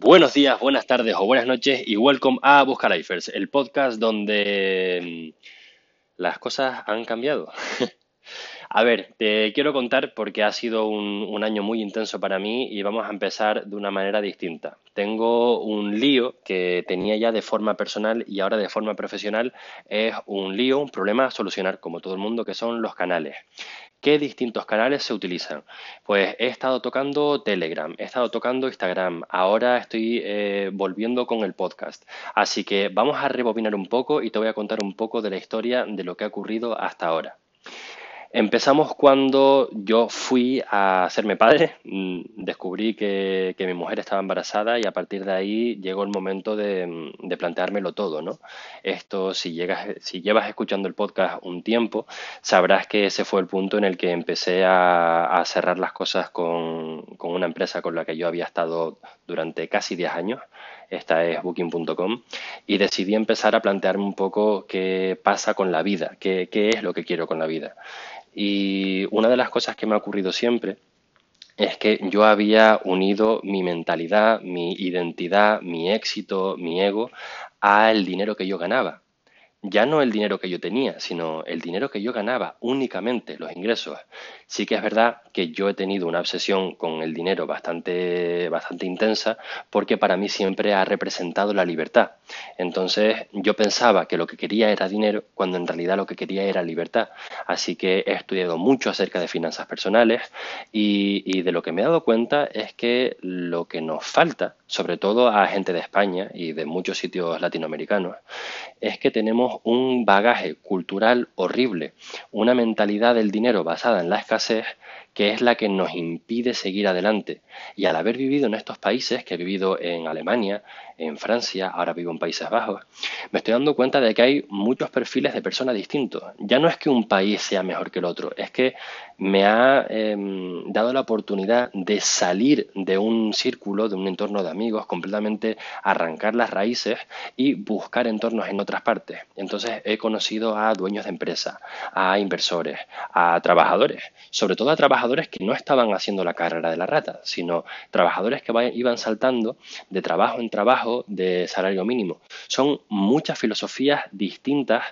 Buenos días, buenas tardes o buenas noches y welcome a Buscalifers, el podcast donde mm, las cosas han cambiado. A ver, te quiero contar porque ha sido un, año muy intenso para mí y vamos a empezar de una manera distinta. Tengo un lío que tenía ya de forma personal y ahora de forma profesional. Es un lío, un problema a solucionar, como todo el mundo, que son los canales. ¿Qué distintos canales se utilizan? Pues he estado tocando Telegram, he estado tocando Instagram, ahora estoy eh, volviendo con el podcast. Así que vamos a rebobinar un poco y te voy a contar un poco de la historia de lo que ha ocurrido hasta ahora. Empezamos cuando yo fui a hacerme padre, mm, descubrí que, mi mujer estaba embarazada y a partir de ahí llegó el momento de, mm, planteármelo todo, ¿no? Esto, si, llegas, si llevas escuchando el podcast un tiempo, sabrás que ese fue el punto en el que empecé a, cerrar las cosas con, con, una empresa con la que yo había estado durante casi 10 años, esta es booking.com, y decidí empezar a plantearme un poco qué pasa con la vida, qué, qué es lo que quiero con la vida. Y una de las cosas que me ha ocurrido siempre es que yo había unido mi mentalidad, mi identidad, mi éxito, mi ego al dinero que yo ganaba ya no el dinero que yo tenía, sino el dinero que yo ganaba, únicamente los ingresos. Sí que es verdad que yo he tenido una obsesión con el dinero bastante, bastante intensa porque para mí siempre ha representado la libertad. Entonces yo pensaba que lo que quería era dinero cuando en realidad lo que quería era libertad. Así que he estudiado mucho acerca de finanzas personales y, de lo que me he dado cuenta es que lo que nos falta, sobre todo a gente de España y de muchos sitios latinoamericanos, es que tenemos un bagaje cultural horrible, una mentalidad del dinero basada en la escasez escasez que es la que nos impide seguir adelante. Y al haber vivido en estos países, que he vivido en Alemania, en Francia, ahora vivo en Países Bajos, me estoy dando cuenta de que hay muchos perfiles de personas distintos. Ya no es que un país sea mejor que el otro, es que me ha em, dado la oportunidad de salir de un círculo, de un entorno de amigos, completamente arrancar las raíces y buscar entornos en otras partes. Entonces he conocido a dueños de empresas, a inversores, a trabajadores, sobre todo a trabajadores que no estaban haciendo la carrera de la rata, sino trabajadores que iban saltando de trabajo en trabajo de salario mínimo. Son muchas filosofías distintas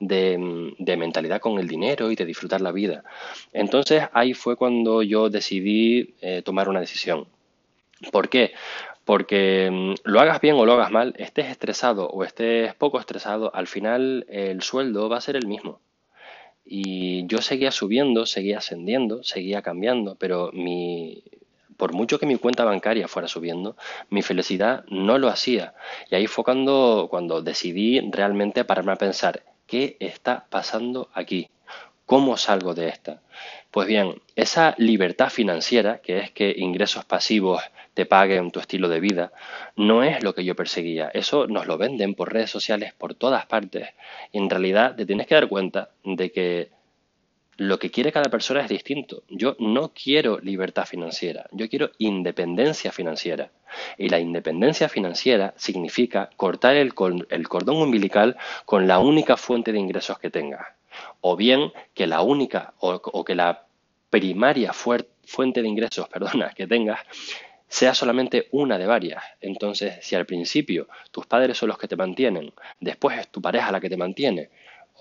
de, mentalidad con el dinero y de disfrutar la vida. Entonces ahí fue cuando yo decidí eh, tomar una decisión. ¿Por qué? Porque mm, lo hagas bien o lo hagas mal, estés estresado o estés poco estresado, al final el sueldo va a ser el mismo. Y yo seguía subiendo, seguía ascendiendo, seguía cambiando, pero mi, por mucho que mi cuenta bancaria fuera subiendo, mi felicidad no lo hacía. Y ahí fue cuando, cuando decidí realmente pararme a pensar, ¿qué está pasando aquí? ¿Cómo salgo de esta? Pues bien, esa libertad financiera, que es que ingresos pasivos te paguen tu estilo de vida, no es lo que yo perseguía. Eso nos lo venden por redes sociales por todas partes. Y en realidad te tienes que dar cuenta de que lo que quiere cada persona es distinto. Yo no quiero libertad financiera, yo quiero independencia financiera. Y la independencia financiera significa cortar el, cordón umbilical con la única fuente de ingresos que tengas o bien que la única o, que la primaria fuente de ingresos perdona, que tengas sea solamente una de varias. Entonces, si al principio tus padres son los que te mantienen, después es tu pareja la que te mantiene,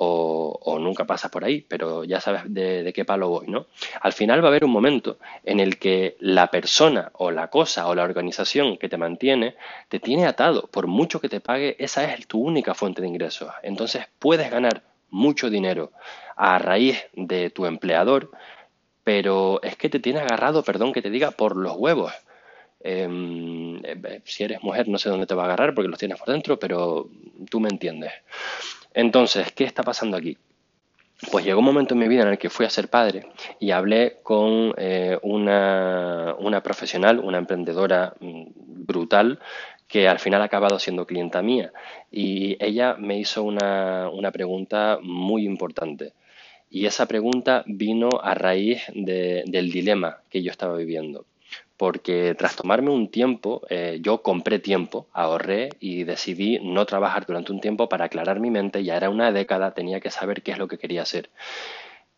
o, nunca pasas por ahí, pero ya sabes de, de, qué palo voy, ¿no? Al final va a haber un momento en el que la persona o la cosa o la organización que te mantiene te tiene atado, por mucho que te pague, esa es tu única fuente de ingresos. Entonces puedes ganar mucho dinero a raíz de tu empleador, pero es que te tiene agarrado, perdón que te diga, por los huevos. Em, eh, si eres mujer no sé dónde te va a agarrar porque los tienes por dentro, pero tú me entiendes. Entonces, ¿qué está pasando aquí? Pues llegó un momento en mi vida en el que fui a ser padre y hablé con eh, una, una, profesional, una emprendedora mm, brutal, que al final ha acabado siendo clienta mía. Y ella me hizo una, pregunta muy importante. Y esa pregunta vino a raíz del dilema que yo estaba viviendo. Porque tras tomarme un tiempo, eh, yo compré tiempo, ahorré y decidí no trabajar durante un tiempo para aclarar mi mente. Ya era una década, tenía que saber qué es lo que quería hacer.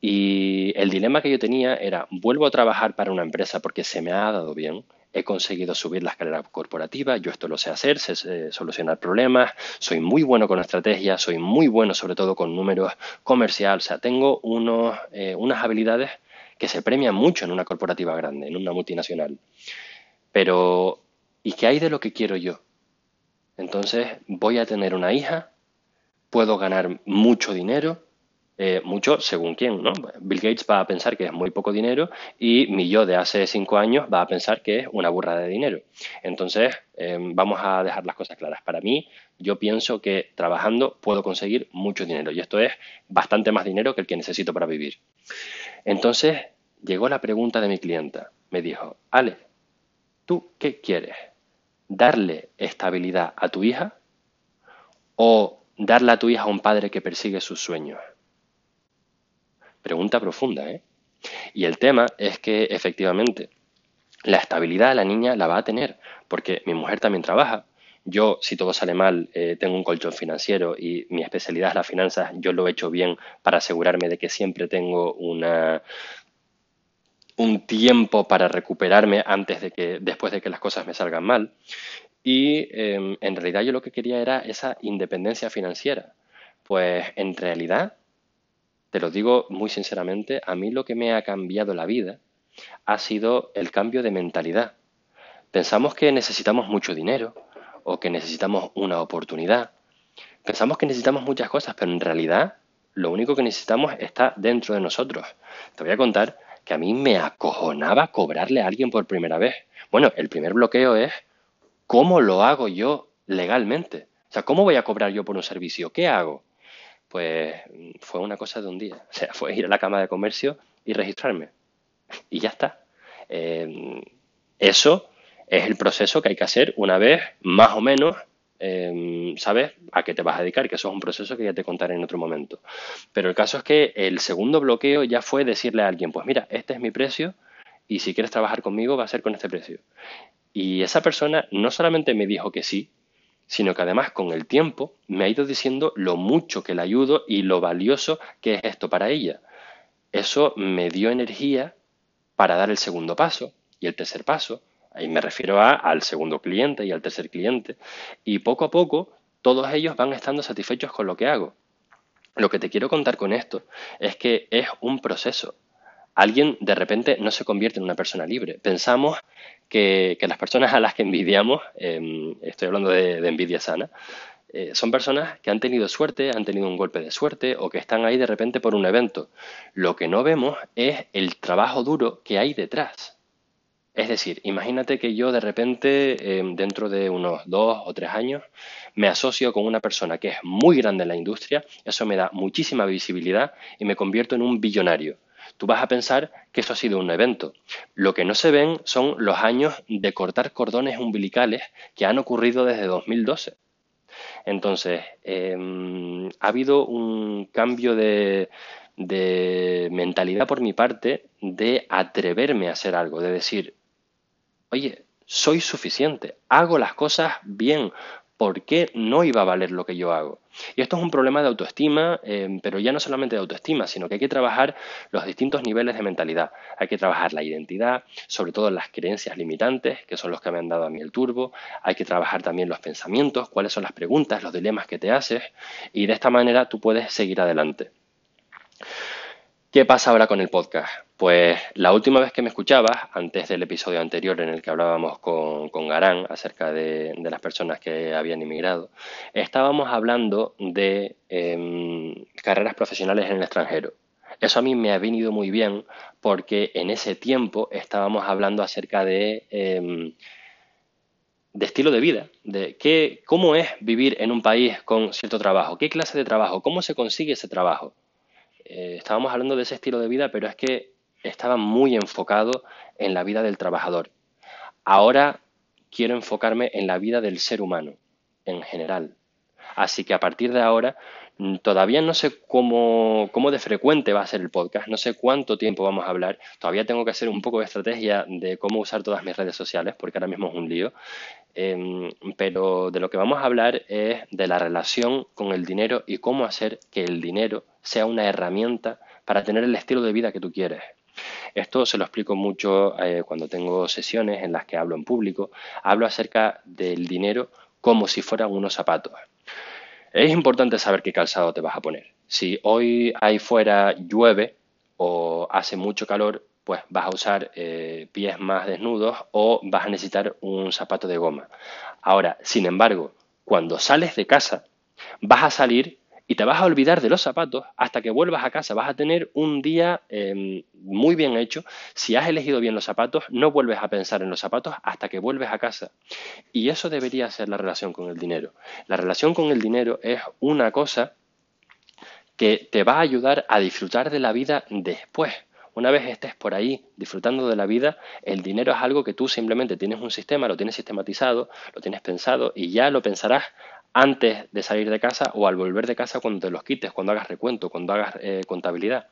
Y el dilema que yo tenía era, vuelvo a trabajar para una empresa porque se me ha dado bien, he conseguido subir la escalera corporativa, yo esto lo sé hacer, sé solucionar problemas, soy muy bueno con estrategia, soy muy bueno sobre todo con números comerciales, o sea, tengo unos, eh, unas habilidades que se premian mucho en una corporativa grande, en una multinacional. Pero, ¿y qué hay de lo que quiero yo? Entonces, voy a tener una hija, puedo ganar mucho dinero, eh, mucho según quién, ¿no? Bill Gates va a pensar que es muy poco dinero y mi yo de hace cinco años va a pensar que es una burra de dinero. Entonces, eh, vamos a dejar las cosas claras. Para mí, yo pienso que trabajando puedo conseguir mucho dinero y esto es bastante más dinero que el que necesito para vivir. Entonces, llegó la pregunta de mi clienta. Me dijo, Ale, ¿tú qué quieres? ¿Darle estabilidad a tu hija o darle a tu hija a un padre que persigue sus sueños? Pregunta profunda, ¿eh? Y el tema es que efectivamente la estabilidad la niña la va a tener, porque mi mujer también trabaja. Yo, si todo sale mal, eh, tengo un colchón financiero y mi especialidad es las finanzas, yo lo he hecho bien para asegurarme de que siempre tengo una, un tiempo para recuperarme antes de que, después de que las cosas me salgan mal. Y em, en realidad yo lo que quería era esa independencia financiera. Pues en realidad te lo digo muy sinceramente, a mí lo que me ha cambiado la vida ha sido el cambio de mentalidad. Pensamos que necesitamos mucho dinero o que necesitamos una oportunidad. Pensamos que necesitamos muchas cosas, pero en realidad lo único que necesitamos está dentro de nosotros. Te voy a contar que a mí me acojonaba cobrarle a alguien por primera vez. Bueno, el primer bloqueo es cómo lo hago yo legalmente. O sea, ¿cómo voy a cobrar yo por un servicio? ¿Qué hago? Pues fue una cosa de un día. O sea, fue ir a la Cámara de Comercio y registrarme. Y ya está. Eh, eso es el proceso que hay que hacer una vez, más o menos, eh, sabes a qué te vas a dedicar, que eso es un proceso que ya te contaré en otro momento. Pero el caso es que el segundo bloqueo ya fue decirle a alguien, pues mira, este es mi precio y si quieres trabajar conmigo va a ser con este precio. Y esa persona no solamente me dijo que sí, sino que además con el tiempo me ha ido diciendo lo mucho que le ayudo y lo valioso que es esto para ella. Eso me dio energía para dar el segundo paso y el tercer paso. Ahí me refiero a, al segundo cliente y al tercer cliente. Y poco a poco todos ellos van estando satisfechos con lo que hago. Lo que te quiero contar con esto es que es un proceso. Alguien de repente no se convierte en una persona libre. Pensamos que, las personas a las que envidiamos, em, estoy hablando de, envidia sana, eh, son personas que han tenido suerte, han tenido un golpe de suerte o que están ahí de repente por un evento. Lo que no vemos es el trabajo duro que hay detrás. Es decir, imagínate que yo de repente, em, dentro de unos dos o tres años, me asocio con una persona que es muy grande en la industria, eso me da muchísima visibilidad y me convierto en un billonario tú vas a pensar que eso ha sido un evento. Lo que no se ven son los años de cortar cordones umbilicales que han ocurrido desde 2012. Entonces, em, ha habido un cambio de, de mentalidad por mi parte de atreverme a hacer algo, de decir, oye, soy suficiente, hago las cosas bien, por qué no iba a valer lo que yo hago. Y esto es un problema de autoestima, eh, pero ya no solamente de autoestima, sino que hay que trabajar los distintos niveles de mentalidad. Hay que trabajar la identidad, sobre todo las creencias limitantes, que son los que me han dado a mí el turbo. Hay que trabajar también los pensamientos, cuáles son las preguntas, los dilemas que te haces, y de esta manera tú puedes seguir adelante. ¿Qué pasa ahora con el podcast? Pues la última vez que me escuchabas, antes del episodio anterior en el que hablábamos con, con Garán acerca de, las personas que habían inmigrado, estábamos hablando de em, carreras profesionales en el extranjero. Eso a mí me ha venido muy bien porque en ese tiempo estábamos hablando acerca de, em, de estilo de vida, de qué, cómo es vivir en un país con cierto trabajo, qué clase de trabajo, cómo se consigue ese trabajo. Eh, estábamos hablando de ese estilo de vida, pero es que estaba muy enfocado en la vida del trabajador. Ahora quiero enfocarme en la vida del ser humano en general. Así que a partir de ahora Mm, todavía no sé cómo, de frecuente va a ser el podcast, no sé cuánto tiempo vamos a hablar. Todavía tengo que hacer un poco de estrategia de cómo usar todas mis redes sociales, porque ahora mismo es un lío. Em, pero de lo que vamos a hablar es de la relación con el dinero y cómo hacer que el dinero sea una herramienta para tener el estilo de vida que tú quieres. Esto se lo explico mucho eh, cuando tengo sesiones en las que hablo en público. Hablo acerca del dinero como si fueran unos zapatos. Es importante saber qué calzado te vas a poner. Si hoy ahí fuera llueve o hace mucho calor, pues vas a usar eh, pies más desnudos o vas a necesitar un zapato de goma. Ahora, sin embargo, cuando sales de casa, vas a salir y te vas a olvidar de los zapatos hasta que vuelvas a casa. Vas a tener un día em, muy bien hecho. Si has elegido bien los zapatos, no vuelves a pensar en los zapatos hasta que vuelves a casa. Y eso debería ser la relación con el dinero. La relación con el dinero es una cosa que te va a ayudar a disfrutar de la vida después. Una vez estés por ahí disfrutando de la vida, el dinero es algo que tú simplemente tienes un sistema, lo tienes sistematizado, lo tienes pensado y ya lo pensarás antes de salir de casa o al volver de casa cuando te los quites, cuando hagas recuento, cuando hagas eh, contabilidad.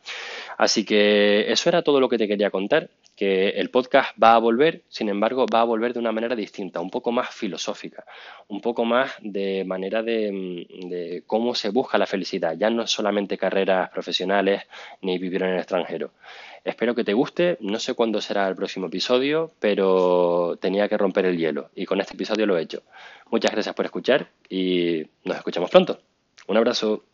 Así que eso era todo lo que te quería contar, que el podcast va a volver, sin embargo, va a volver de una manera distinta, un poco más filosófica, un poco más de manera de, de cómo se busca la felicidad, ya no solamente carreras profesionales ni vivir en el extranjero. Espero que te guste, no sé cuándo será el próximo episodio, pero tenía que romper el hielo y con este episodio lo he hecho. Muchas gracias por escuchar y nos escuchamos pronto. Un abrazo.